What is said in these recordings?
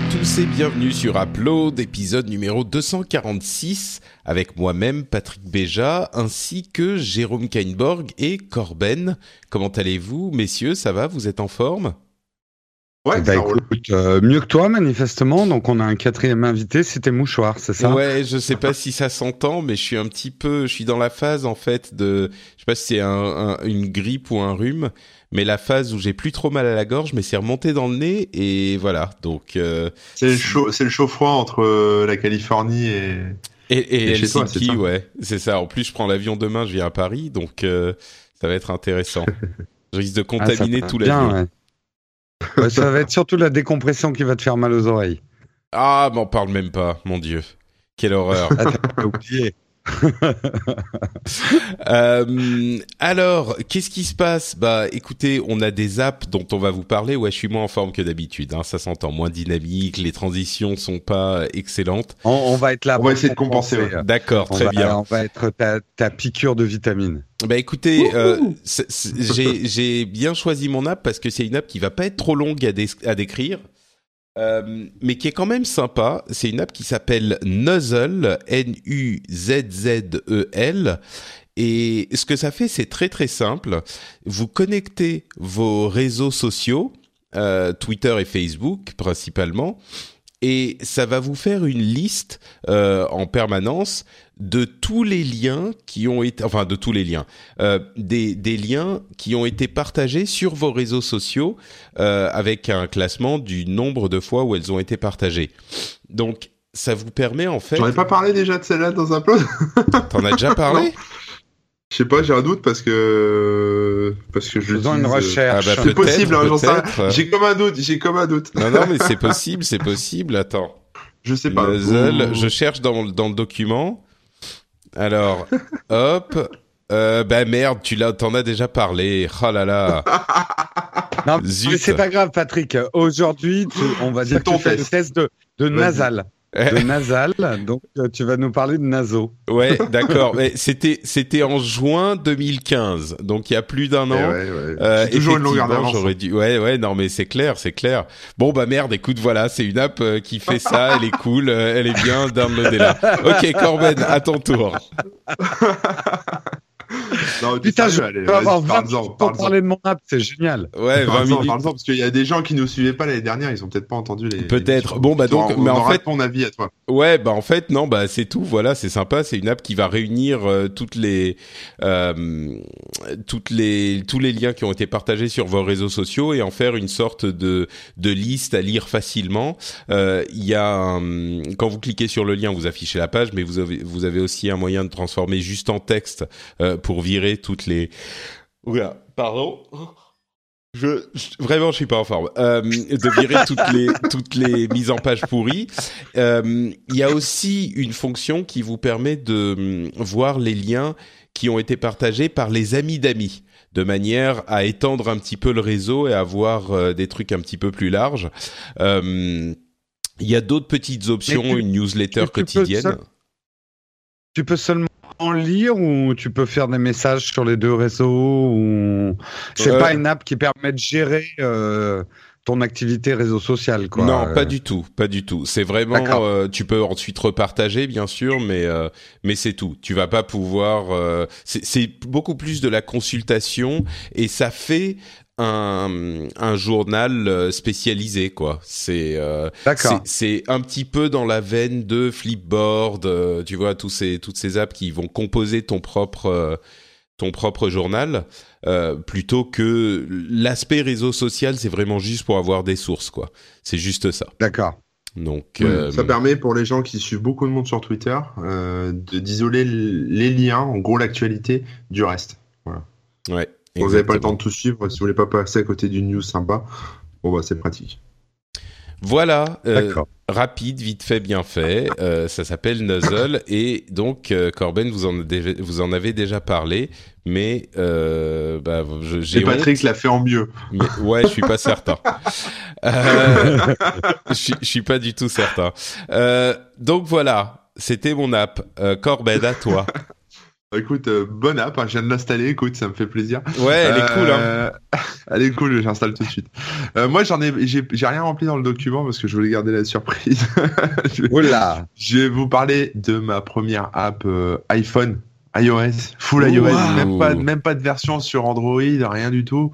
À tous et bienvenue sur Upload, épisode numéro 246, avec moi-même Patrick Béja, ainsi que Jérôme Kainborg et Corben. Comment allez-vous, messieurs? Ça va? Vous êtes en forme? Ouais, bah écoute, euh, mieux que toi manifestement. Donc on a un quatrième invité, c'était Mouchoir, c'est ça? Ouais, je sais pas si ça s'entend, mais je suis un petit peu, je suis dans la phase en fait de, je sais pas si c'est un, une grippe ou un rhume, mais la phase où j'ai plus trop mal à la gorge, mais c'est remonté dans le nez et voilà. Donc euh, c'est le chaud, c'est le chaud froid entre euh, la Californie et et, et, et Helsinki, ouais, c'est ça. En plus, je prends l'avion demain, je viens à Paris, donc euh, ça va être intéressant. je risque de contaminer ah, tout l'avion. Ouais. Ouais, ça va être surtout la décompression qui va te faire mal aux oreilles. Ah, m'en parle même pas, mon Dieu. Quelle horreur. Ah, oublié. euh, alors, qu'est-ce qui se passe? Bah, écoutez, on a des apps dont on va vous parler. Ouais, je suis moins en forme que d'habitude. Hein, ça s'entend, moins dynamique. Les transitions sont pas excellentes. On, on va être là. On va essayer de compenser. Ouais. D'accord, très va, bien. On va être ta, ta piqûre de vitamines. Bah écoutez, euh, j'ai bien choisi mon app parce que c'est une app qui va pas être trop longue à, dé à décrire. Euh, mais qui est quand même sympa. C'est une app qui s'appelle Nuzzle, N-U-Z-Z-E-L. Et ce que ça fait, c'est très très simple. Vous connectez vos réseaux sociaux, euh, Twitter et Facebook principalement, et ça va vous faire une liste euh, en permanence de tous les liens qui ont été, enfin de tous les liens, euh, des, des liens qui ont été partagés sur vos réseaux sociaux euh, avec un classement du nombre de fois où elles ont été partagées. Donc ça vous permet en fait. J'en ai pas parlé déjà de celle-là dans un plot. T'en as déjà parlé? Je sais pas, j'ai un doute parce que parce que je faisant une recherche. Ah bah, c'est possible, hein, j'en sais. J'ai comme un doute, j'ai comme un doute. Non non, mais c'est possible, c'est possible. Attends. Je sais pas. Je cherche dans dans le document. Alors, hop. Euh, bah merde, tu l'as, t'en as déjà parlé. Oh là là. non, mais c'est pas grave, Patrick. Aujourd'hui, on va dire que tu fais le test de, de nasal. De nasal, donc tu vas nous parler de naso. Ouais, d'accord. Mais c'était c'était en juin 2015, donc il y a plus d'un an. Eh ouais, ouais. Euh, toujours une longueur d'avance. J'aurais dû. Ouais, ouais, non, mais c'est clair, c'est clair. Bon bah merde, écoute, voilà, c'est une app euh, qui fait ça, elle est cool, euh, elle est bien, downloadez-la. Ok, Corben, à ton tour. non, Putain, je allez, peux avoir 20 minutes pour parler de mon app, c'est génial. Ouais, 20 minutes. Parle-en, parce qu'il y a des gens qui nous suivaient pas l'année dernière, ils ont peut-être pas entendu les. Peut-être. Bon, bah donc, on, mais en fait. ton avis à toi. Ouais, bah en fait, non, bah c'est tout. Voilà, c'est sympa. C'est une app qui va réunir euh, toutes les, euh, toutes les, tous les liens qui ont été partagés sur vos réseaux sociaux et en faire une sorte de, de liste à lire facilement. Euh, Il y a, un, quand vous cliquez sur le lien, vous affichez la page, mais vous avez, vous avez aussi un moyen de transformer juste en texte euh, pour virer toutes les. Oula, pardon. Je, je, vraiment, je suis pas en forme. Euh, de virer toutes les toutes les mises en page pourries. Euh, Il y a aussi une fonction qui vous permet de voir les liens qui ont été partagés par les amis d'amis, de manière à étendre un petit peu le réseau et avoir euh, des trucs un petit peu plus larges. Euh, Il y a d'autres petites options, tu, une newsletter tu quotidienne. Peux seul, tu peux seulement en lire ou tu peux faire des messages sur les deux réseaux ou c'est Euh, pas une app qui permet de gérer euh, ton activité réseau social quoi. Non, Euh, pas du tout, pas du tout. C'est vraiment, euh, tu peux ensuite repartager, bien sûr, mais euh, mais c'est tout. Tu vas pas pouvoir. euh, c'est beaucoup plus de la consultation et ça fait un, un journal euh, spécialisé quoi. C'est euh, D'accord. c'est un petit peu dans la veine de Flipboard, euh, tu vois tous ces toutes ces apps qui vont composer ton propre euh, ton propre journal plutôt que l'aspect réseau social, c'est vraiment juste pour avoir des sources quoi. C'est juste ça. D'accord. Donc Oui, Ça permet pour les gens qui suivent beaucoup de monde sur Twitter de d'isoler les liens, en gros l'actualité, du reste. ouais. Vous n'avez pas le temps de tout suivre, si vous voulez pas passer à côté d'une news sympa, bon bah c'est pratique. Voilà. Euh, rapide, vite fait, bien fait. Euh, ça s'appelle Nuzzle et donc euh, Corben, vous en, vous en avez déjà parlé, mais euh, bah, j'ai. Patrick l'a fait en mieux. Mais, ouais, je suis pas certain. Euh, je suis pas du tout certain. donc voilà, c'était mon app. Corben, à toi. Écoute, euh, bonne app, hein, je viens de l'installer, écoute, ça me fait plaisir. Ouais, elle est cool. Hein. elle est cool, j'installe tout de suite. Euh, moi, j'en ai, j'ai, rien rempli dans le document parce que je voulais garder la surprise. Oula. je vais vous parler de ma première app euh, iPhone. iOS, full iOS, même pas, même pas de version sur Android, rien du tout.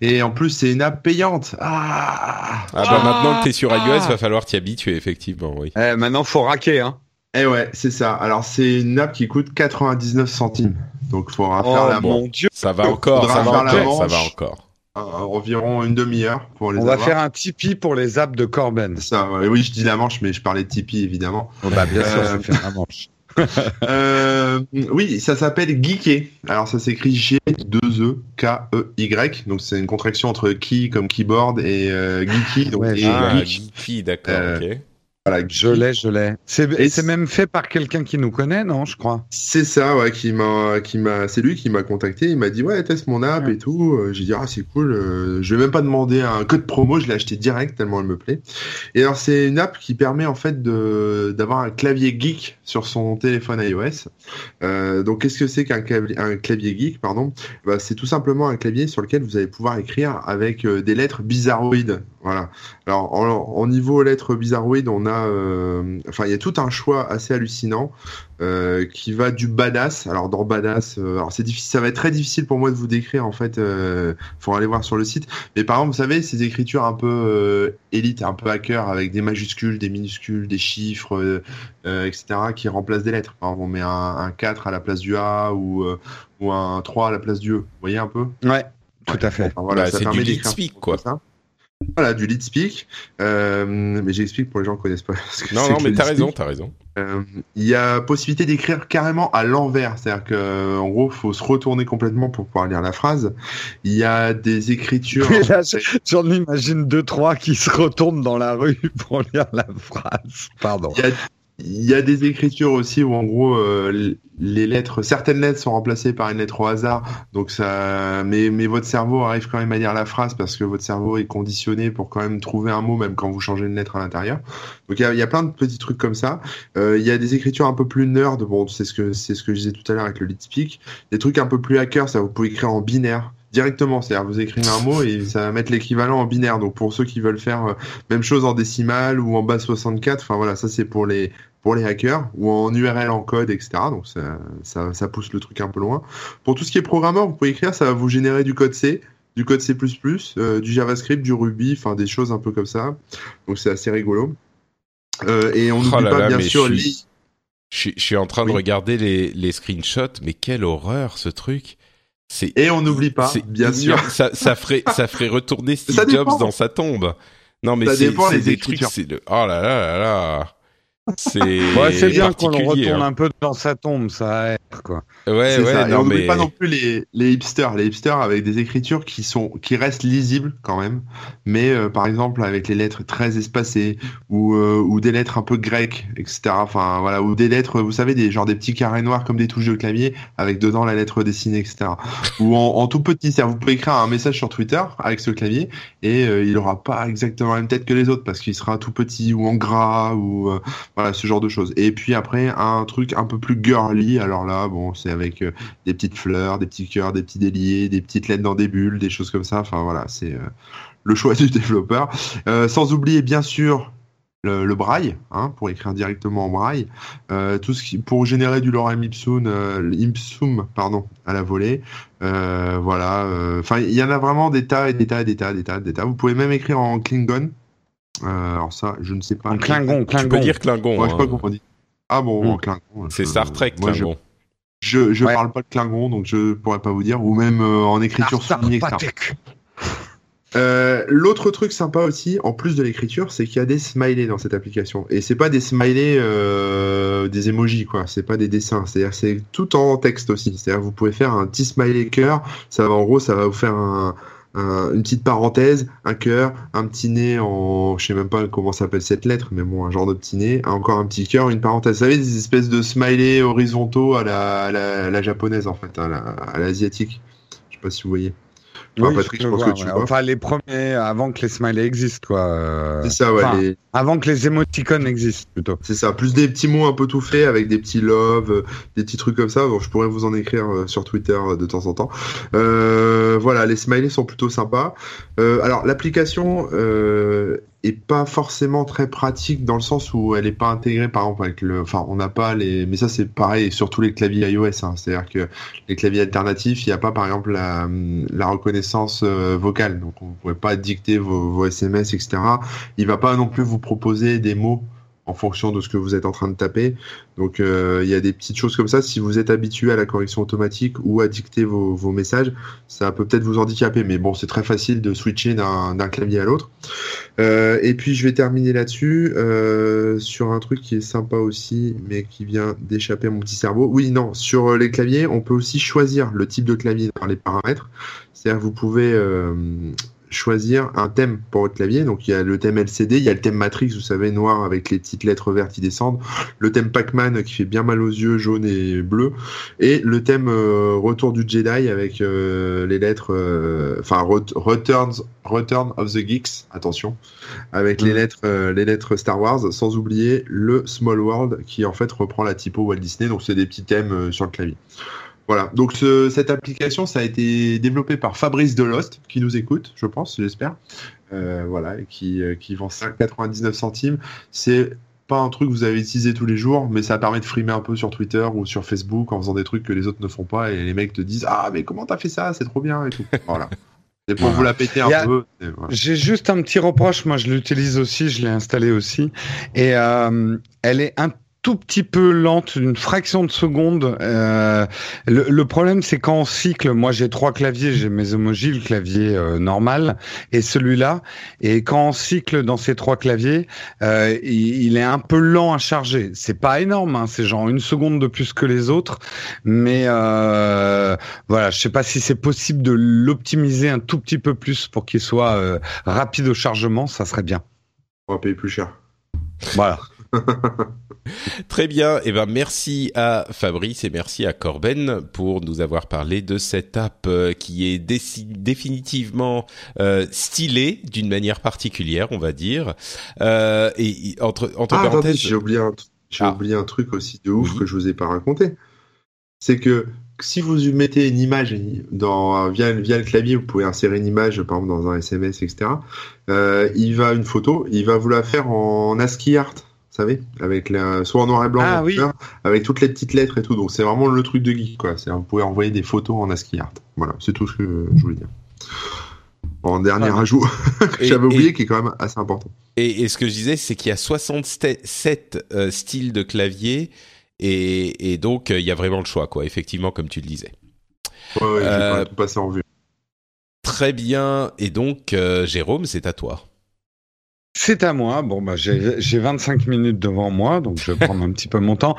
Et en plus, c'est une app payante. Ah, ah bah maintenant que t'es sur iOS, il va falloir t'y habituer, effectivement, oui. Eh, maintenant, faut raquer, hein. Eh ouais, c'est ça. Alors c'est une app qui coûte 99 centimes. Donc il faudra faire oh la mon Dieu. Ça va encore, ça va encore, ça va encore. environ une demi-heure pour les On va faire un Tipeee pour les apps de Corben. Ça, oui, je dis la manche, mais je parlais de Tipeee évidemment. Oh, bah, bien sûr, je fais la manche. euh, oui, ça s'appelle Geeké. Alors ça s'écrit G2E-K-E-Y. Donc c'est une contraction entre key comme keyboard et euh, geeky. Donc ouais, ah, geeky, d'accord, euh, ok. Voilà, je l'ai, je l'ai. C'est même fait par quelqu'un qui nous connaît, non, je crois. C'est ça, ouais, qui m'a, qui m'a, c'est lui qui m'a contacté. Il m'a dit ouais, teste mon app et tout. Euh, j'ai dit ah c'est cool. Euh, je vais même pas demander un code promo, je l'ai acheté direct tellement elle me plaît. Et alors c'est une app qui permet en fait de d'avoir un clavier geek sur son téléphone iOS. Euh, donc qu'est-ce que c'est qu'un clavier, un clavier geek, pardon? Bah, c'est tout simplement un clavier sur lequel vous allez pouvoir écrire avec des lettres bizarroïdes. Voilà. Alors en, niveau lettres bizarroïdes, on a euh, enfin, il y a tout un choix assez hallucinant euh, qui va du badass. Alors dans badass, euh, alors c'est difficile, ça va être très difficile pour moi de vous décrire en fait. Euh, faut aller voir sur le site. Mais par exemple, vous savez, ces écritures un peu élite, un peu hacker avec des majuscules, des minuscules, des chiffres, etc. qui remplacent des lettres. Par exemple, on met un, un 4 à la place du A ou ou un 3 à la place du E. Vous voyez un peu? Ouais. Tout à fait. voilà, bah, c'est du speak quoi. Ça. Voilà, du lead speak. Euh, mais j'explique pour les gens qui connaissent pas. non, non, mais t'as raison, t'as raison. Euh, il y a possibilité d'écrire carrément à l'envers, c'est-à-dire que en gros, faut se retourner complètement pour pouvoir lire la phrase. Il y a des écritures. J'en imagine deux trois qui se retournent dans la rue pour lire la phrase. Pardon. Il y a, il y a des écritures aussi où en gros euh, les lettres, certaines lettres sont remplacées par une lettre au hasard, donc ça, mais, mais votre cerveau arrive quand même à lire la phrase parce que votre cerveau est conditionné pour quand même trouver un mot même quand vous changez une lettre à l'intérieur. Donc il y a, plein de petits trucs comme ça. Euh, il y a des écritures un peu plus nerd, bon c'est ce que c'est ce que je disais tout à l'heure avec le lead speak. Des trucs un peu plus hacker, ça vous pouvez écrire en binaire directement. C'est-à-dire, vous écrivez un mot et ça va mettre l'équivalent en binaire. Donc, pour ceux qui veulent faire euh, même chose en décimale ou en base 64, enfin voilà, ça c'est pour les pour les hackers ou en URL en code, etc. Donc, ça, ça, ça, pousse le truc un peu loin. Pour tout ce qui est programmeur, vous pouvez écrire, ça va vous générer du code C, du code C++, euh, du JavaScript, du Ruby, enfin des choses un peu comme ça. Donc, c'est assez rigolo. Euh, et on n'oublie oh pas, bien sûr, je suis, je, suis en train de regarder les, les screenshots, mais quelle horreur ce truc! Et on n'oublie pas, bien sûr. Ça, ça, ferait, ça ferait retourner Steve Jobs dans sa tombe. Non, mais c'est des trucs, c'est le, oh là là là là. C'est ouais, bien qu'on le retourne hein. un peu dans sa tombe, ça aide quoi. Ouais, ouais, ça. non, mais pas non plus les, les hipsters, les hipsters avec des écritures qui sont qui restent lisibles quand même, mais euh, par exemple avec les lettres très espacées ou euh, ou des lettres un peu grecques, etc. Enfin voilà, ou des lettres, vous savez, des genre des petits carrés noirs comme des touches de clavier avec dedans la lettre dessinée, etc. ou en, en tout petit, c'est vous pouvez écrire un message sur Twitter avec ce clavier et euh, il aura pas exactement la même tête que les autres parce qu'il sera tout petit ou en gras ou voilà, ce genre de choses. Et puis après, un truc un peu plus girly. Alors là, bon, c'est avec euh, des petites fleurs, des petits cœurs, des petits déliés, des petites lettres dans des bulles, des choses comme ça. Enfin voilà, c'est euh, le choix du développeur. Euh, sans oublier bien sûr le, braille, hein, pour écrire directement en braille. tout ce qui, pour générer du lorem ipsum, ipsum pardon, à la volée. voilà. Enfin, il y en a vraiment des tas et des tas et des tas, des tas, des tas. Vous pouvez même écrire en Klingon. Euh, alors ça, je ne sais pas. En Klingon, Klingon. Tu peux dire Klingon. Ouais, je sais pas comment on dit. Ah bon. Klingon. C'est Star Trek, Klingon. je, je, parle pas de Klingon, donc je pourrais pas vous dire. Ou même euh, en écriture soulignée, euh, L'autre truc sympa aussi, en plus de l'écriture, c'est qu'il y a des smileys dans cette application. Et c'est pas des smileys, euh, des emojis, quoi. C'est pas des dessins. C'est-à-dire, c'est tout en texte aussi. C'est-à-dire, vous pouvez faire un petit smiley cœur. Ça va, en gros, ça va vous faire un, une petite parenthèse, un cœur, un petit nez en, je sais même pas comment s'appelle cette lettre, mais bon, un genre de petit nez, encore un petit cœur, une parenthèse. Vous savez, des espèces de smiley horizontaux à la, la, japonaise en fait, à l'asiatique. je sais pas si vous voyez. Enfin, les premiers, avant que les smileys existent, quoi. Euh, c'est ça, ouais. Avant que les émoticônes existent, plutôt. C'est ça, plus des petits mots un peu tout faits, avec des petits love, euh, des petits trucs comme ça. Bon, je pourrais vous en écrire euh, sur Twitter de temps en temps. voilà, les smileys sont plutôt sympas. alors, l'application est pas forcément très pratique dans le sens où elle est pas intégrée par exemple avec le enfin on n'a pas les mais ça c'est pareil sur tous les claviers iOS hein. c'est-à-dire que les claviers alternatifs il n'y a pas par exemple la, reconnaissance euh, vocale donc on ne pourrait pas dicter vos, SMS etc il va pas non plus vous proposer des mots en fonction de ce que vous êtes en train de taper. Donc euh, il y a des petites choses comme ça. Si vous êtes habitué à la correction automatique ou à dicter vos, messages, ça peut peut-être vous handicaper. Mais bon, c'est très facile de switcher d'un clavier à l'autre. Euh, et puis je vais terminer là-dessus euh, sur un truc qui est sympa aussi, mais qui vient d'échapper à mon petit cerveau. Oui, non, sur les claviers, on peut aussi choisir le type de clavier dans les paramètres. C'est-à-dire que vous pouvez choisir un thème pour votre clavier. Donc il y a le thème LCD, il y a le thème Matrix, vous savez, noir avec les petites lettres vertes qui descendent, le thème Pac-Man qui fait bien mal aux yeux, jaune et bleu, et le thème euh, Retour du Jedi avec euh, les lettres, euh, enfin Returns, Return of the Geeks, attention, avec les mm. lettres, les lettres Star Wars, sans oublier le Small World qui en fait reprend la typo Walt Disney. Donc c'est des petits thèmes sur le clavier. Voilà, donc cette application, ça a été développé par Fabrice Delost, qui nous écoute, je pense, j'espère. Euh, voilà, et qui, euh, qui vend 5,99 centimes. C'est pas un truc que vous avez utilisé tous les jours, mais ça permet de frimer un peu sur Twitter ou sur Facebook en faisant des trucs que les autres ne font pas et les mecs te disent Ah, mais comment t'as fait ça? C'est trop bien et tout. Voilà. C'est pour vous la péter un peu. J'ai juste un petit reproche. Moi, je l'utilise aussi, je l'ai installé aussi. Et euh, elle est un tout petit peu lente, une fraction de seconde. Euh, le, problème, c'est qu'en cycle, moi j'ai trois claviers, j'ai mes emojis, le clavier euh, normal et celui-là. Et quand on cycle dans ces trois claviers, euh, il, est un peu lent à charger. C'est pas énorme, hein, c'est genre une seconde de plus que les autres, mais voilà, je sais pas si c'est possible de l'optimiser un tout petit peu plus pour qu'il soit rapide au chargement, ça serait bien. On va payer plus cher. Voilà. Très bien. Eh ben, merci à Fabrice et merci à Corben pour nous avoir parlé de cette app euh, qui est définitivement euh, stylée d'une manière particulière, on va dire. Euh, et entre, entre ah, parenthèses. J'ai oublié un, ah. oublié un truc aussi de ouf que je vous ai pas raconté. C'est que si vous mettez une image dans, via, via le clavier, vous pouvez insérer une image, par exemple, dans un SMS, etc. Euh, il va une photo, il va vous la faire en ASCII art savez, avec la, soit en noir et blanc, ah avec toutes les petites lettres et tout. Donc c'est vraiment le truc de geek, quoi. C'est, vous pouvez envoyer des photos en ASCII art. Voilà, c'est tout ce que je voulais dire. En dernier ah. ajout, j'avais oublié, qui est quand même assez important. Et, ce que je disais, c'est qu'il y a 67 euh, styles de clavier, et, donc euh, il y a vraiment le choix, quoi. Effectivement, comme tu le disais. Ouais, ouais, euh, tout passer en vue. Très bien. Et donc, Jérôme, c'est à toi. C'est à moi. Bon, bah, j'ai 25 minutes devant moi, donc je vais prendre un petit peu mon temps.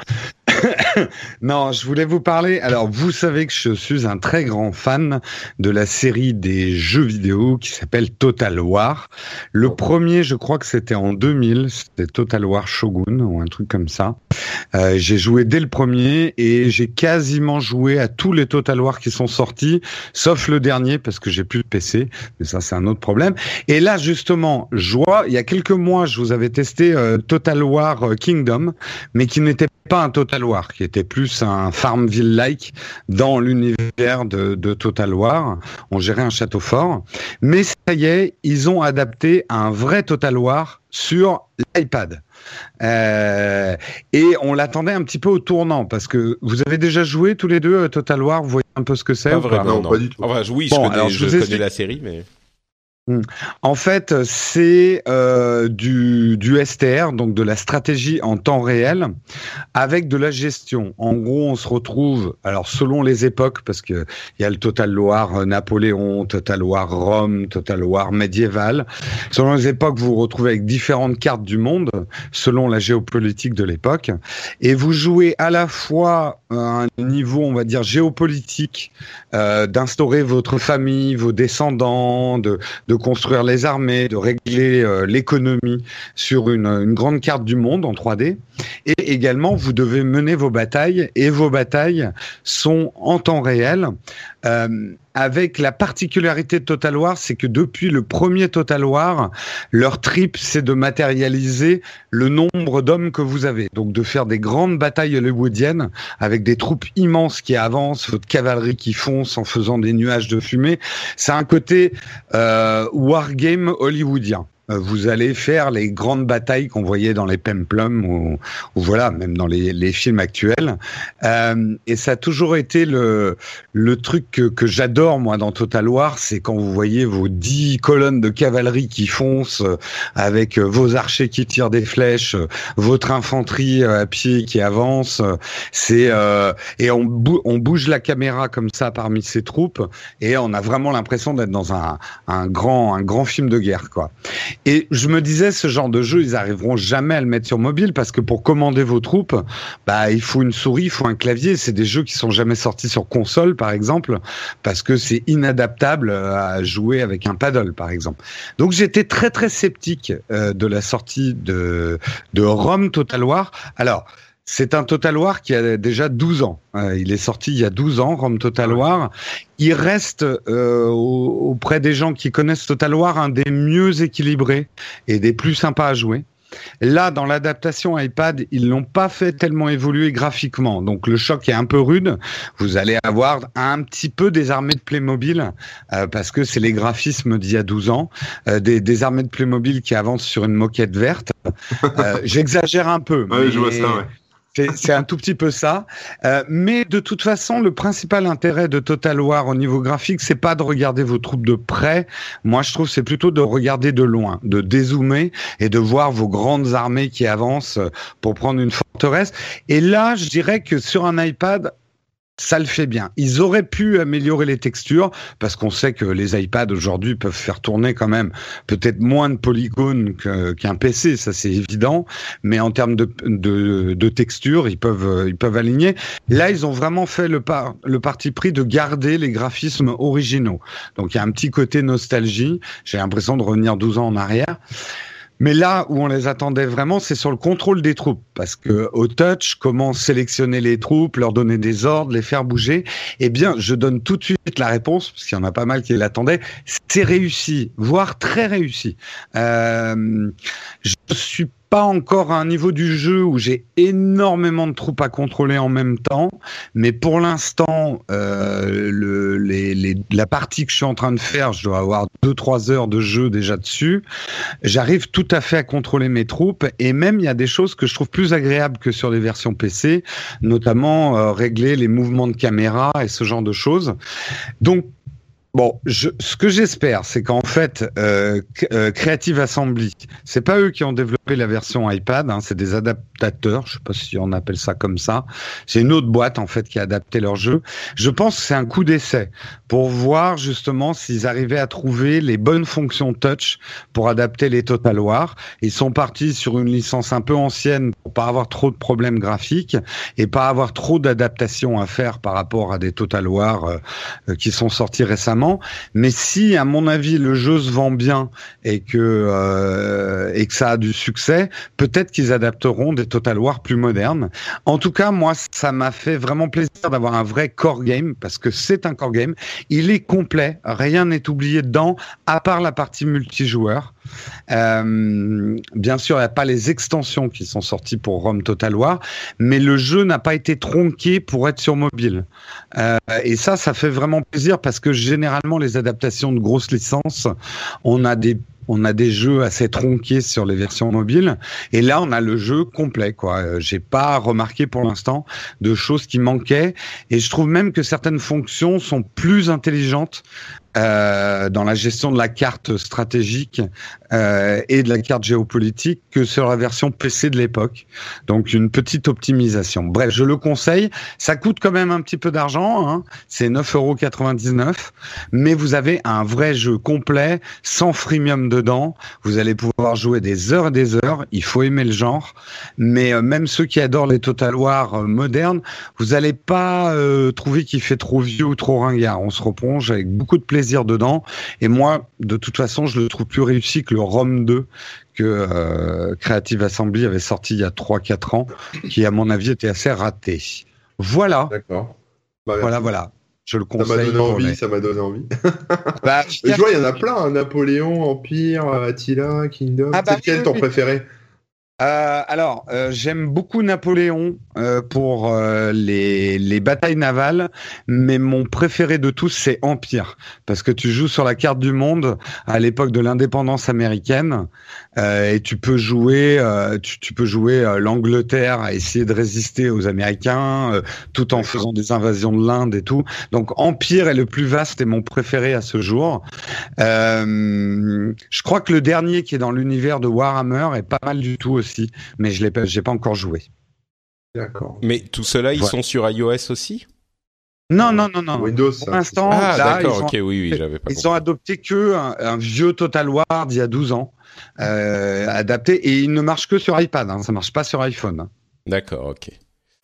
non, je voulais vous parler. Alors, vous savez que je suis un très grand fan de la série des jeux vidéo qui s'appelle Total War. Le premier, je crois que c'était en 2000, c'était Total War Shogun ou un truc comme ça. Euh, j'ai joué dès le premier et j'ai quasiment joué à tous les Total War qui sont sortis, sauf le dernier parce que j'ai plus de PC. Mais ça, c'est un autre problème. Et là, justement, joie. Il y a quelques mois, je vous avais testé euh, Total War euh, Kingdom, mais qui n'était pas un Total War, qui était plus un Farmville-like dans l'univers de, Total War. On gérait un château fort. Mais ça y est, ils ont adapté un vrai Total War sur l'iPad. Euh, et on l'attendait un petit peu au tournant parce que vous avez déjà joué tous les deux Total War, vous voyez un peu ce que c'est Pas vraiment, non, pas du tout. oui, je connais, je connais la série, mais. En fait, c'est euh, du, du STR, donc de la stratégie en temps réel, avec de la gestion. En gros, on se retrouve, alors selon les époques, parce que il y a le Total War Napoléon, Total War Rome, Total War médiéval. Selon les époques, vous vous retrouvez avec différentes cartes du monde, selon la géopolitique de l'époque, et vous jouez à la fois à un niveau, on va dire géopolitique, euh, d'instaurer votre famille, vos descendants, de, de construire les armées, de régler euh, l'économie sur une, une, grande carte du monde en 3D. Et également, vous devez mener vos batailles et vos batailles sont en temps réel. Euh, avec la particularité de Total War, c'est que depuis le premier Total War, leur trip, c'est de matérialiser le nombre d'hommes que vous avez. Donc de faire des grandes batailles hollywoodiennes avec des troupes immenses qui avancent, votre cavalerie qui fonce en faisant des nuages de fumée. C'est un côté euh, wargame hollywoodien. Euh, vous allez faire les grandes batailles qu'on voyait dans les Pemplum ou, ou, voilà, même dans les, les films actuels. Euh, et ça a toujours été le, le truc que, que j'adore, moi, dans Total War, c'est quand vous voyez vos dix colonnes de cavalerie qui foncent euh, avec euh, vos archers qui tirent des flèches, votre infanterie à pied qui avance. C'est euh, et on, on bouge la caméra comme ça parmi ces troupes et on a vraiment l'impression d'être dans un, un grand un grand film de guerre, quoi. Et je me disais, ce genre de jeu, ils arriveront jamais à le mettre sur mobile parce que pour commander vos troupes, bah, il faut une souris, il faut un clavier. C'est des jeux qui sont jamais sortis sur console, par exemple, parce que c'est inadaptable à jouer avec un paddle, par exemple. Donc j'étais très très sceptique euh, de la sortie de, de Rome Total War. Alors, c'est un Total War qui a déjà 12 ans. Euh, il est sorti il y a 12 ans, Rome Total War. Il reste euh, auprès des gens qui connaissent Total War un des mieux équilibrés et des plus sympas à jouer. Là, dans l'adaptation iPad, ils l'ont pas fait tellement évoluer graphiquement. Donc le choc est un peu rude. Vous allez avoir un petit peu des armées de Playmobil euh, parce que c'est les graphismes d'il y a 12 ans, euh, des, des, armées de Playmobil qui avancent sur une moquette verte. Euh, J'exagère un peu. Ouais, mais... je vois ça, ouais. C'est un tout petit peu ça. Euh, mais de toute façon, le principal intérêt de Total War au niveau graphique, c'est pas de regarder vos troupes de près. Moi, je trouve c'est plutôt de regarder de loin, de dézoomer et de voir vos grandes armées qui avancent pour prendre une forteresse. Et là, je dirais que sur un iPad, ça le fait bien. Ils auraient pu améliorer les textures parce qu'on sait que les iPads aujourd'hui peuvent faire tourner quand même peut-être moins de polygones qu'un PC, ça c'est évident. Mais en termes de, de, de texture, ils peuvent ils peuvent aligner. Là, ils ont vraiment fait le, par, le parti pris de garder les graphismes originaux. Donc il y a un petit côté nostalgie. J'ai l'impression de revenir 12 ans en arrière. Mais là où on les attendait vraiment, c'est sur le contrôle des troupes, parce que au touch, comment sélectionner les troupes, leur donner des ordres, les faire bouger. Eh bien, je donne tout de suite la réponse, parce qu'il y en a pas mal qui l'attendaient. C'est réussi, voire très réussi. Euh, je suis pas encore à un niveau du jeu où j'ai énormément de troupes à contrôler en même temps, mais pour l'instant, euh, la partie que je suis en train de faire, je dois avoir 2-3 heures de jeu déjà dessus. J'arrive tout à fait à contrôler mes troupes et même il y a des choses que je trouve plus agréables que sur les versions PC, notamment euh, régler les mouvements de caméra et ce genre de choses. Donc Bon, je, ce que j'espère, c'est qu'en fait, euh, euh, Creative Assembly, c'est pas eux qui ont développé la version iPad, hein, c'est des adaptateurs, je sais pas si on appelle ça comme ça. C'est une autre boîte en fait qui a adapté leur jeu. Je pense que c'est un coup d'essai pour voir justement s'ils arrivaient à trouver les bonnes fonctions touch pour adapter les Total War. Ils sont partis sur une licence un peu ancienne pour pas avoir trop de problèmes graphiques et pas avoir trop d'adaptations à faire par rapport à des Total War euh, qui sont sortis récemment. Mais si, à mon avis, le jeu se vend bien et que euh, et que ça a du succès, peut-être qu'ils adapteront des Total War plus modernes. En tout cas, moi, ça m'a fait vraiment plaisir d'avoir un vrai core game parce que c'est un core game. Il est complet, rien n'est oublié dedans, à part la partie multijoueur. Euh, bien sûr, il n'y a pas les extensions qui sont sorties pour Rome Total War, mais le jeu n'a pas été tronqué pour être sur mobile. Euh, et ça, ça fait vraiment plaisir parce que généralement, les adaptations de grosses licences, on a des on a des jeux assez tronqués sur les versions mobiles. Et là on a le jeu complet quoi. Euh, j'ai pas remarqué pour l'instant de choses qui manquaient. Et je trouve même que certaines fonctions sont plus intelligentes euh, dans la gestion de la carte stratégique euh, et de la carte géopolitique que sur la version PC de l'époque. Donc une petite optimisation. Bref, je le conseille. Ça coûte quand même un petit peu d'argent. Hein. C'est 9,99€. Mais vous avez un vrai jeu complet, sans freemium dedans. Vous allez pouvoir jouer des heures et des heures. Il faut aimer le genre. Mais euh, même ceux qui adorent les Total War euh, modernes, vous n'allez pas trouver qu'il fait trop vieux ou trop ringard. On se replonge avec beaucoup de plaisir dedans. Et moi, de toute façon, je le trouve plus réussi que le ROM 2 que euh, Creative Assembly avait sorti il y a 3-4 ans, qui à mon avis était assez raté. Voilà. D'accord. Bah, voilà, voilà. Je le conseille. Ça m'a donné envie, ça m'a donné envie. bah, je vois, il y en a plein, hein. Napoléon, Empire, Attila, Kingdom. Ah, bah, c'est quel ton préféré? Euh, alors, euh, j'aime beaucoup Napoléon euh, pour euh, les, les, batailles navales, mais mon préféré de tous, c'est Empire, parce que tu joues sur la carte du monde à l'époque de l'indépendance américaine, et tu peux jouer, tu, tu, peux jouer l'Angleterre à essayer de résister aux Américains, tout en faisant des invasions de l'Inde et tout. Donc Empire est le plus vaste et mon préféré à ce jour. je crois que le dernier qui est dans l'univers de Warhammer est pas mal du tout aussi mais je l'ai pas, j'ai pas encore joué. D'accord. Mais tout cela, ils sont sur iOS aussi? Non, non, non, non. Windows. Pour l'instant, ah, d'accord, ok, oui, oui, j'avais pas. Ils ont adopté que un, vieux Total War d'il y a 12 ans, euh, adapté, et il ne marche que sur iPad. Hein, ça marche pas sur iPhone. D'accord, ok.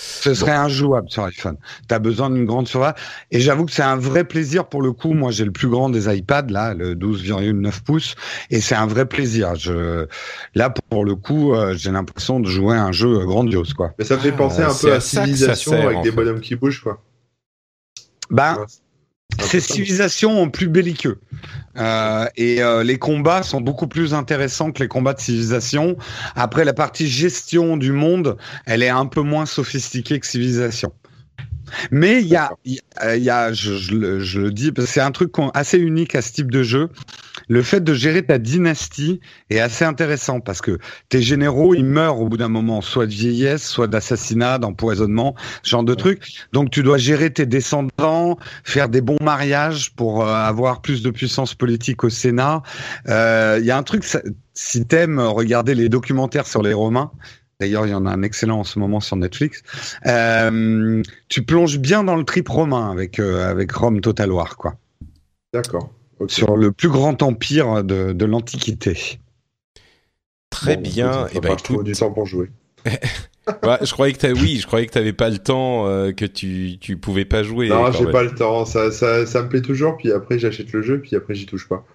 Ce serait injouable sur iPhone. Tu as besoin d'une grande surface. Et j'avoue que c'est un vrai plaisir pour le coup. Moi, j'ai le plus grand des iPads, là, le 12,9 pouces. Et c'est un vrai plaisir. Je... Là, pour le coup, euh, j'ai l'impression de jouer à un jeu grandiose, quoi. Mais ça me fait penser un peu à, Civilization avec des bonhommes qui bougent, quoi. Bah, c'est civilisation en plus belliqueux. Euh, et euh, les combats sont beaucoup plus intéressants que les combats de civilisation. Après, la partie gestion du monde, elle est un peu moins sophistiquée que civilisation. Mais il y a, il y a, je, je, le dis, c'est un truc assez unique à ce type de jeu le fait de gérer ta dynastie est assez intéressant parce que tes généraux, ils meurent au bout d'un moment, soit de vieillesse, soit d'assassinat, d'empoisonnement, ce genre de trucs. Donc tu dois gérer tes descendants, faire des bons mariages pour euh, avoir plus de puissance politique au Sénat. Euh, il y a un truc, si t'aimes regarder les documentaires sur les Romains, D'ailleurs, il y en a un excellent en ce moment sur Netflix. Euh, tu plonges bien dans le trip romain avec avec Rome Total War, quoi. D'accord sur le plus grand empire de, l'Antiquité. Très bien. Et eh ben, écoute... du temps pour jouer. bah, je croyais que oui, je croyais que t'avais pas le temps, euh, que tu tu pouvais pas jouer. Non, j'ai pas le temps. Ça, ça, ça me plaît toujours. Puis après, j'achète le jeu. Puis après, j'y touche pas.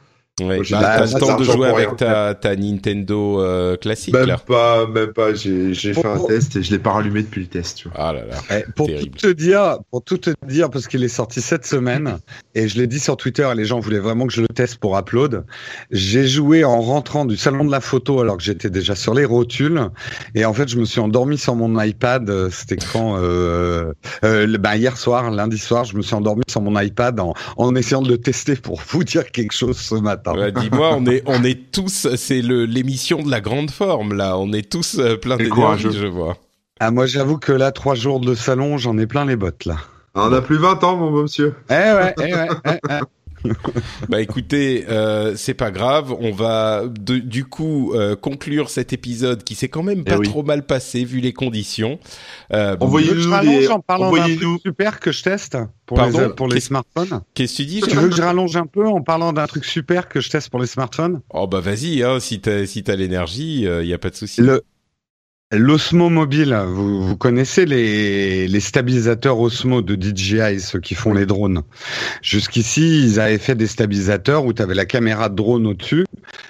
Ouais, bah, t'as le temps de jouer avec ta, ta, Nintendo euh, classique même là. pas, même pas. J'ai fait un test et je l'ai pas rallumé depuis le test. Tu vois. Ah là là. Eh, pour tout te dire, pour tout te dire, parce qu'il est sorti cette semaine et je l'ai dit sur Twitter, et les gens voulaient vraiment que je le teste pour upload. J'ai joué en rentrant du salon de la photo alors que j'étais déjà sur les rotules et en fait je me suis endormi sur mon iPad. Euh, c'était quand euh, euh, ben, hier soir, lundi soir, je me suis endormi sur mon iPad en, en essayant de le tester pour vous dire quelque chose ce matin. Dis-moi, on est, on est tous, c'est l'émission de la grande forme là. On est tous euh, plein d'énergie, je vois. Ah moi, j'avoue que là, trois jours de salon, j'en ai plein les bottes là. On a plus 20 ans, mon monsieur. Eh ouais, eh ouais. Eh, eh. Bah écoutez, euh, c'est pas grave. On va du coup euh, conclure cet épisode qui s'est quand même pas eh trop mal passé vu les conditions. Euh, Envoyez-nous des... en parlant d'un truc super que je teste pour les, pour les smartphones. Qu'est-ce que tu dis Tu veux que je rallonge un peu en parlant d'un truc super que je teste pour les smartphones? Oh bah vas-y, hein, si t'as si t'as l'énergie, il euh, y a pas de souci. Le L'Osmo Mobile, vous, connaissez les, les, stabilisateurs Osmo de DJI, ceux qui font les drones. Jusqu'ici, ils avaient fait des stabilisateurs où tu avais la caméra de drone au-dessus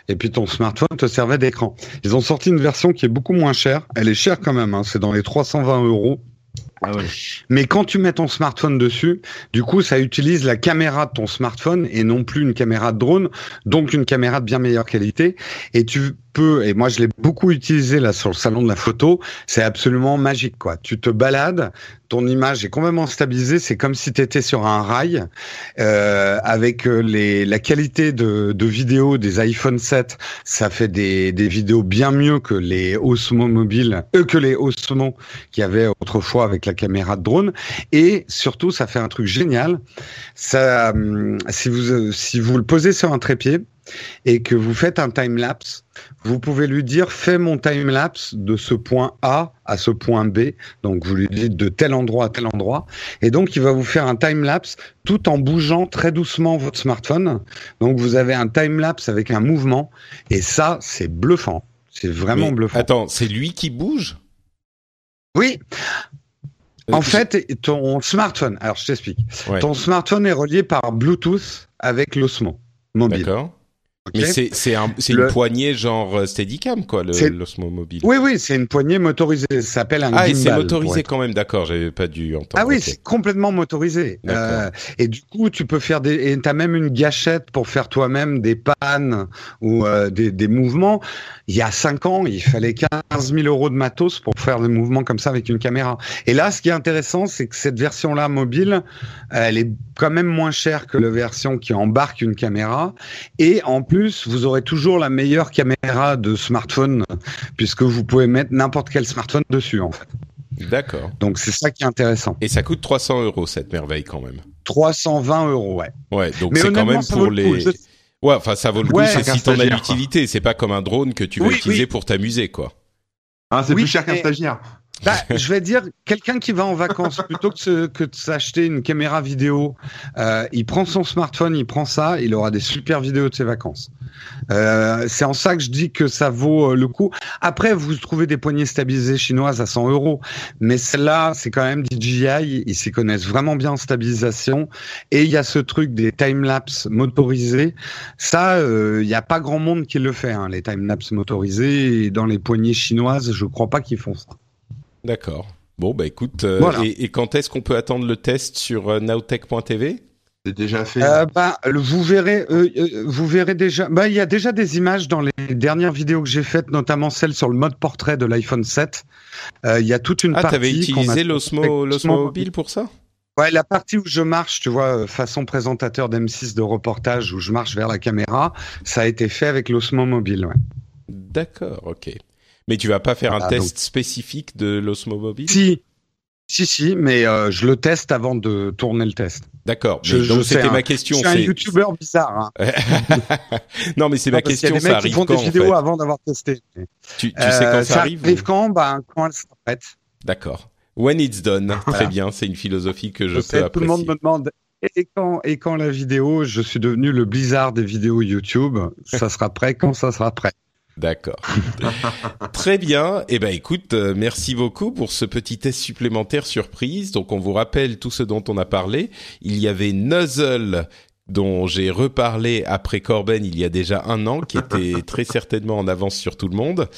et puis ton smartphone te servait d'écran. Ils ont sorti une version qui est beaucoup moins chère. Elle est chère quand même, hein, c'est dans les 320 euros. Ah Mais quand tu mets ton smartphone dessus, du coup, ça utilise la caméra de ton smartphone et non plus une caméra de drone, donc une caméra de bien meilleure qualité. Et tu et moi je l'ai beaucoup utilisé là sur le salon de la photo, c'est absolument magique quoi. Tu te balades, ton image est complètement stabilisée, c'est comme si tu étais sur un rail euh, avec euh, les, la qualité de, de vidéo des iPhone 7, ça fait des, des vidéos bien mieux que les Osmo mobiles, euh, que les Osmo qu'il y avait autrefois avec la caméra de drone. Et surtout, ça fait un truc génial. Ça, hum, si vous si vous le posez sur un trépied et que vous faites un time lapse, vous pouvez lui dire fais mon time lapse de ce point A à ce point B. Donc vous lui dites de tel endroit à tel endroit et donc il va vous faire un time lapse tout en bougeant très doucement votre smartphone. Donc vous avez un time lapse avec un mouvement et ça c'est bluffant. C'est vraiment Mais bluffant. Attends, c'est lui qui bouge? Oui. Euh, En fait, ton smartphone, alors je t'explique. Ouais. Ton smartphone est relié par Bluetooth avec l'Osmo mobile. D'accord. Mais c'est un Le- une poignée genre euh, Steadicam quoi, l'Osmo mobile. Oui, oui, c'est une poignée motorisée. Ça s'appelle un ah et c'est motorisé quand même, d'accord. J'avais pas dû entendre. Ah oui, c'est complètement motorisé. Euh, et du coup, tu peux faire des. Et t'as même une gâchette pour faire toi-même des pannes ou euh, des, des mouvements. Il y a cinq ans, il fallait 15 000 euros de matos pour faire des mouvements comme ça avec une caméra. Et là, ce qui est intéressant, c'est que cette version-là mobile, elle est quand même moins chère que la version qui embarque une caméra. Et en plus, vous aurez toujours la meilleure caméra de smartphone, puisque vous pouvez mettre n'importe quel smartphone dessus, en fait. D'accord. Donc c'est ça qui est intéressant. Et ça coûte 300 euros cette merveille quand même. 320 euros, ouais. Ouais, donc c'est quand même pour le coup. les. Je- Ouais, enfin ça vaut le coup Ouais, c'est chacun si t'en as l'utilité. C'est pas comme un drone que tu Oui, utiliser oui. pour t'amuser quoi. Hein, c'est Oui, plus cher qu'un stagiaire. Bah, je vais dire, quelqu'un qui va en vacances, plutôt que, de s'acheter une caméra vidéo, euh, il prend son smartphone, il prend ça, il aura des super vidéos de ses vacances. Euh, c'est en ça que je dis que ça vaut euh, le coup. Après, vous trouvez des poignées stabilisées chinoises à 100 euros, mais celle-là, c'est quand même DJI, ils s'y connaissent vraiment bien en stabilisation, et il y a ce truc des time-lapse motorisés. Ça, euh, il n'y a pas grand monde qui le fait, hein, les time-lapse motorisés, et dans les poignées chinoises, je crois pas qu'ils font ça. D'accord. Bon bah écoute, euh, Voilà. et, et quand est-ce qu'on peut attendre le test sur euh, nowtech.tv C'est déjà fait. Euh, bah, le- vous verrez, euh, vous verrez déjà. Bah, il y a déjà des images dans les dernières vidéos que j'ai faites, notamment celle sur le mode portrait de l'iPhone 7. Euh, Il y a toute une Ah, partie. t'avais qu'on a- utilisé l'Osmo l'Osmo mobile pour ça? Ouais, la partie où je marche, tu vois, façon présentateur d'M6 de reportage, où je marche vers la caméra, ça a été fait avec l'Osmo mobile. Ouais. D'accord, ok. Mais tu vas pas faire un Voilà, test spécifique de l'Osmo mobile Si, si, si, mais euh, je le teste avant de tourner le test. D'accord. Je- je Donc c'était ma Je question. suis un youtubeur bizarre. Hein. non, mais c'est ma parce qu'il y question. a des Ça mecs qui arrive font des vidéos fait? avant d'avoir testé. Tu, tu Euh, sais quand ça, arrive ou- quand? Ben, Quand elle sera prête. D'accord. When it's done. Très bien. C'est une philosophie que je, Je peux sais, tout apprécier. le monde me demande et quand, et quand la vidéo, je suis devenu le blizzard des vidéos YouTube. Ça sera prêt quand ça sera prêt. D'accord. Très bien. Eh ben, écoute, euh, merci beaucoup pour ce petit test supplémentaire surprise. Donc, on vous rappelle tout ce dont on a parlé. Il y avait Nuzzle dont j'ai reparlé après Corben il y a déjà un an, qui était très certainement en avance sur tout le monde.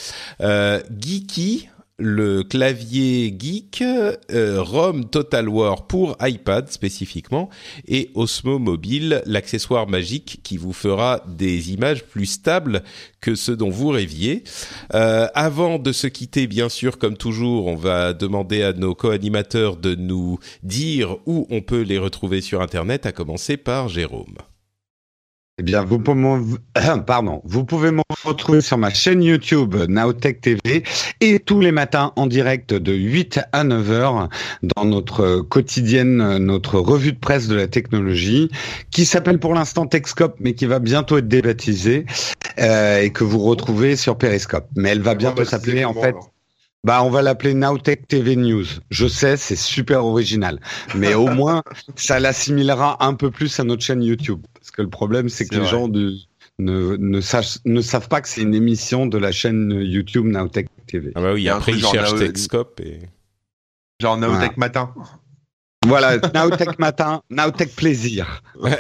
Euh, Geeky, le clavier geek, euh, ROM Total War pour iPad spécifiquement, et Osmo Mobile, l'accessoire magique qui vous fera des images plus stables que ce dont vous rêviez. Euh, avant de se quitter, bien sûr, comme toujours, on va demander à nos co-animateurs de nous dire où on peut les retrouver sur Internet, à commencer par Jérôme. Eh bien, vous pouvez, me- pardon, vous pouvez me retrouver sur ma chaîne YouTube Nowtech TV et tous les matins en direct de 8 à 9 heures dans notre quotidienne, notre revue de presse de la technologie qui s'appelle pour l'instant Techscope mais qui va bientôt être débaptisée euh, et que vous retrouvez sur Periscope. Mais elle va bientôt s'appeler en fait Bah, on va l'appeler Nowtech TV News. Je sais, c'est super original, mais au moins ça l'assimilera un peu plus à notre chaîne YouTube. Parce que le problème, c'est que les gens de- ne, ne, sachent- ne savent pas que c'est une émission de la chaîne YouTube Nowtech TV. Ah bah oui, après ils genre cherchent Techscope et... Genre Naotech Voilà. matin. Voilà, Nowtech matin, Nowtech plaisir. Ouais,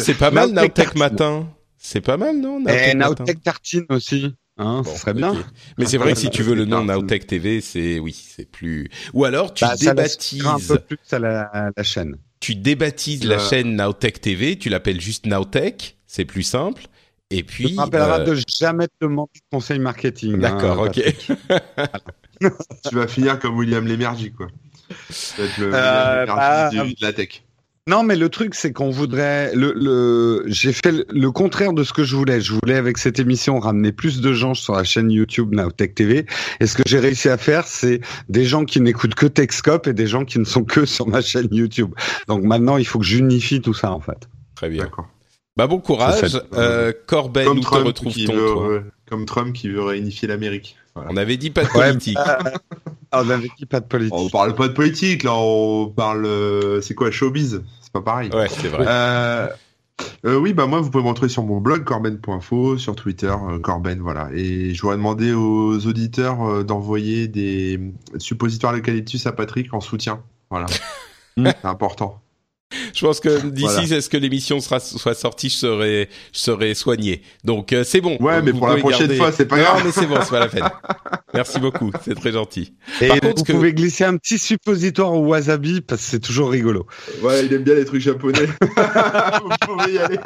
c'est pas mal Nowtech Nowtech matin. C'est pas mal, non Et Nowtech matin. Nowtech Tartine aussi. Hein, Bon, ce serait ok. bien. Mais c'est vrai que si tu veux le nom. Nowtech TV, c'est oui, c'est plus. Ou alors tu Bah, ça l'assimilerait un débaptises, peu plus à la, à la chaîne. tu débaptises la Euh. chaîne Nowtech TV, tu l'appelles juste Nowtech, c'est plus simple. Et Tu puis. te rappelleras euh, de jamais te demander de conseil marketing. D'accord, hein, ok. tu vas finir comme William Lémergie, quoi. Le Euh, William bah, Lémergie du- de la tech. Non, mais le truc, c'est qu'on voudrait. Le, le... J'ai fait le contraire de ce que je voulais. Je voulais, avec cette émission, ramener plus de gens sur la chaîne YouTube Nowtech TV. Et ce que j'ai réussi à faire, c'est des gens qui n'écoutent que Techscope et des gens qui ne sont que sur ma chaîne YouTube. Donc maintenant, il faut que j'unifie tout ça, en fait. Très bien. D'accord. Bah bon courage. Euh, Corben, où te retrouve-t-on Comme Trump qui veut réunifier l'Amérique. On avait dit pas de politique. on avait dit pas de politique. On parle pas de politique, là, on parle. Euh, c'est quoi, showbiz? C'est pas pareil. Ouais, c'est vrai. Euh, euh, oui, bah moi, vous pouvez me retrouver sur mon blog corben.info, sur Twitter, Corben, voilà. Et je voudrais demander aux auditeurs d'envoyer des suppositoires d'eucalyptus à Patrick en soutien. Voilà. c'est important. Je pense que d'ici est ce que l'émission sera soit sortie, je serai je serai soigné. Donc euh, c'est bon. Ouais, mais pour la prochaine fois, c'est pas grave. Non, mais c'est bon, c'est pas la peine. Merci beaucoup, c'est très gentil. Et vous pouvez glisser un petit suppositoire au wasabi parce que c'est toujours rigolo. Ouais, il aime bien les trucs japonais. vous pouvez y aller.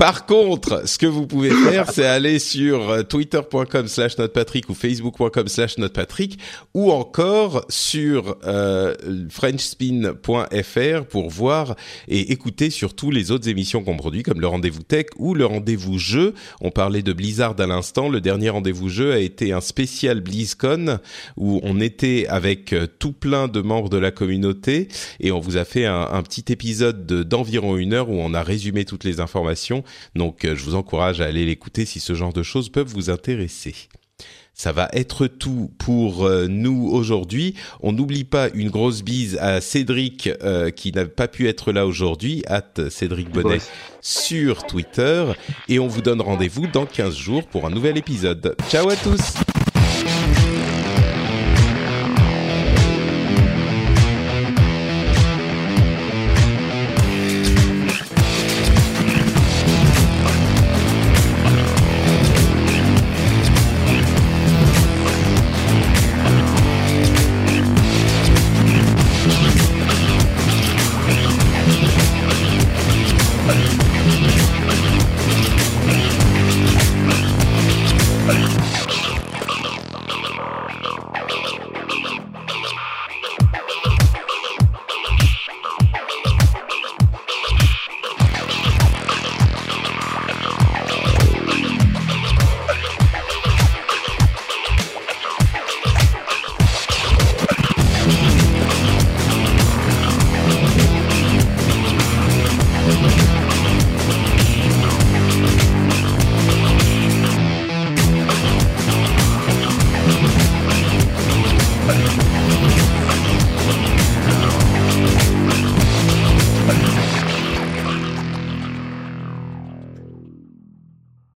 Par contre, ce que vous pouvez faire, c'est aller sur euh, twitter.com slash notepatrick ou facebook.com slash notepatrick ou encore sur euh, frenchspin.fr pour voir et écouter sur tous les autres émissions qu'on produit comme le rendez-vous tech ou le rendez-vous jeu. On parlait de Blizzard à l'instant. Le dernier rendez-vous jeu a été un spécial BlizzCon où on était avec euh, tout plein de membres de la communauté et on vous a fait un, un petit épisode d'environ une heure où on a résumé toutes les informations donc euh, je vous encourage à aller l'écouter si ce genre de choses peuvent vous intéresser. Ça va être tout pour euh, nous aujourd'hui. On n'oublie pas une grosse bise à Cédric euh, qui n'a pas pu être là aujourd'hui, at Cédric Bonnet sur Twitter. Et on vous donne rendez-vous dans 15 jours pour un nouvel épisode. Ciao à tous